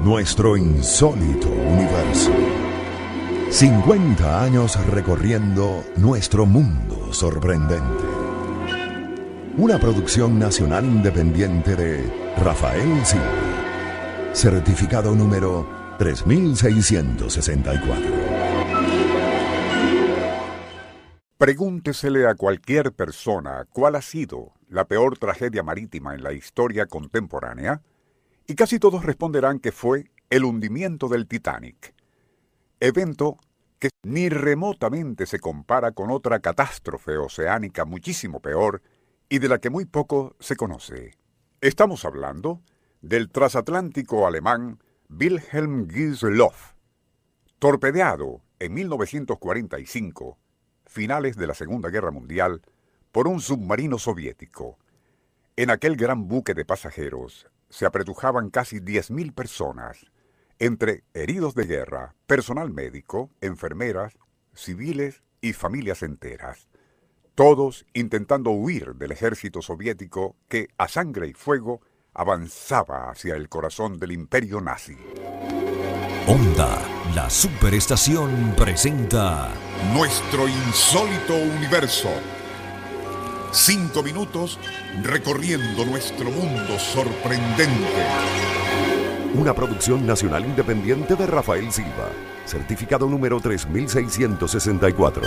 Nuestro insólito universo. 50 años recorriendo nuestro mundo sorprendente. Una producción nacional independiente de Rafael Silva. Certificado número 3664. Pregúntesele a cualquier persona cuál ha sido la peor tragedia marítima en la historia contemporánea y casi todos responderán que fue el hundimiento del Titanic, evento que ni remotamente se compara con otra catástrofe oceánica muchísimo peor y de la que muy poco se conoce. Estamos hablando del transatlántico alemán Wilhelm Gieseloff, torpedeado en 1945, finales de la Segunda Guerra Mundial, por un submarino soviético. En aquel gran buque de pasajeros se apretujaban casi 10.000 personas, entre heridos de guerra, personal médico, enfermeras, civiles y familias enteras, todos intentando huir del ejército soviético que, a sangre y fuego, avanzaba hacia el corazón del imperio nazi. Onda, la superestación presenta Nuestro insólito universo. Cinco minutos recorriendo nuestro mundo sorprendente. Una producción nacional independiente de Rafael Silva. Certificado número 3664.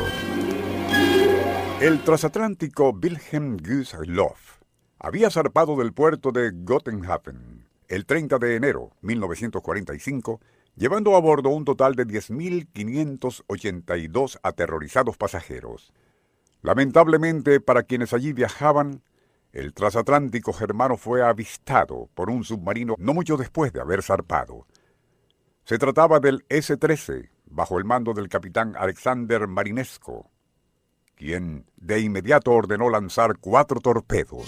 El transatlántico Wilhelm Gustloff había zarpado del puerto de Gottenhafen el 30 de enero 1945, llevando a bordo un total de 10.582 aterrorizados pasajeros. Lamentablemente para quienes allí viajaban, el transatlántico germano fue avistado por un submarino no mucho después de haber zarpado. Se trataba del S-13, bajo el mando del capitán Alexander Marinesco, quien de inmediato ordenó lanzar cuatro torpedos.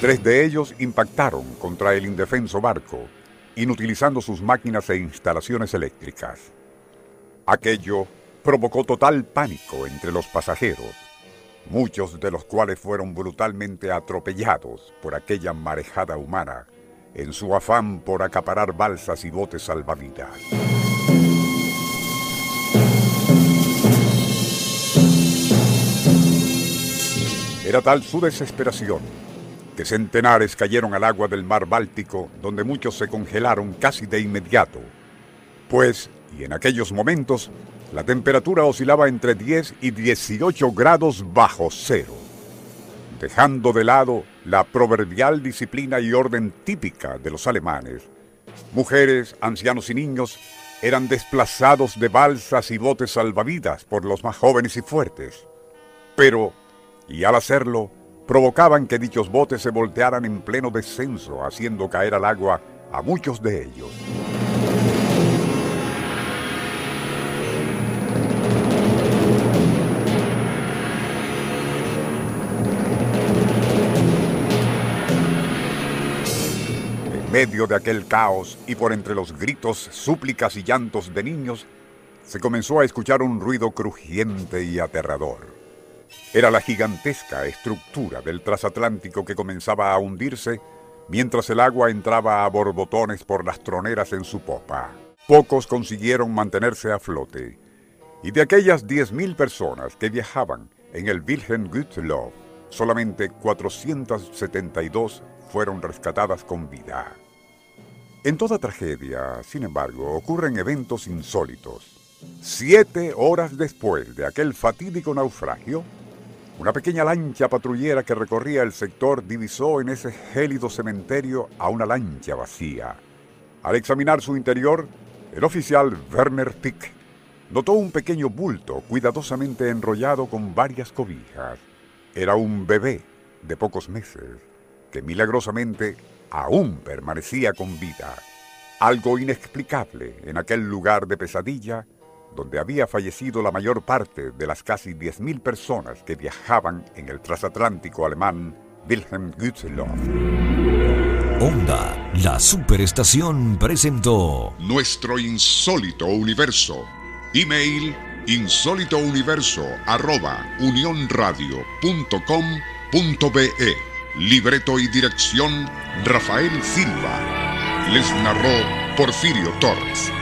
Tres de ellos impactaron contra el indefenso barco, inutilizando sus máquinas e instalaciones eléctricas. Aquello provocó total pánico entre los pasajeros, muchos de los cuales fueron brutalmente atropellados por aquella marejada humana en su afán por acaparar balsas y botes salvavidas. Era tal su desesperación centenares cayeron al agua del mar Báltico, donde muchos se congelaron casi de inmediato. Pues, y en aquellos momentos, la temperatura oscilaba entre 10 y 18 grados bajo cero, dejando de lado la proverbial disciplina y orden típica de los alemanes. Mujeres, ancianos y niños eran desplazados de balsas y botes salvavidas por los más jóvenes y fuertes. Pero, y al hacerlo, provocaban que dichos botes se voltearan en pleno descenso, haciendo caer al agua a muchos de ellos. En medio de aquel caos y por entre los gritos, súplicas y llantos de niños, se comenzó a escuchar un ruido crujiente y aterrador. Era la gigantesca estructura del transatlántico que comenzaba a hundirse mientras el agua entraba a borbotones por las troneras en su popa. Pocos consiguieron mantenerse a flote, y de aquellas 10.000 personas que viajaban en el Wilhelm Gustloff, solamente 472 fueron rescatadas con vida. En toda tragedia, sin embargo, ocurren eventos insólitos. Siete horas después de aquel fatídico naufragio, una pequeña lancha patrullera que recorría el sector divisó en ese gélido cementerio a una lancha vacía. Al examinar su interior, el oficial Werner Pick notó un pequeño bulto cuidadosamente enrollado con varias cobijas. Era un bebé de pocos meses que milagrosamente aún permanecía con vida. Algo inexplicable en aquel lugar de pesadilla donde había fallecido la mayor parte de las casi 10.000 personas que viajaban en el transatlántico alemán Wilhelm Gützelow. Onda, la superestación presentó Nuestro insólito universo. Email insólitouniverso arroba unionradio.com.be Libreto y dirección Rafael Silva. Les narró Porfirio Torres.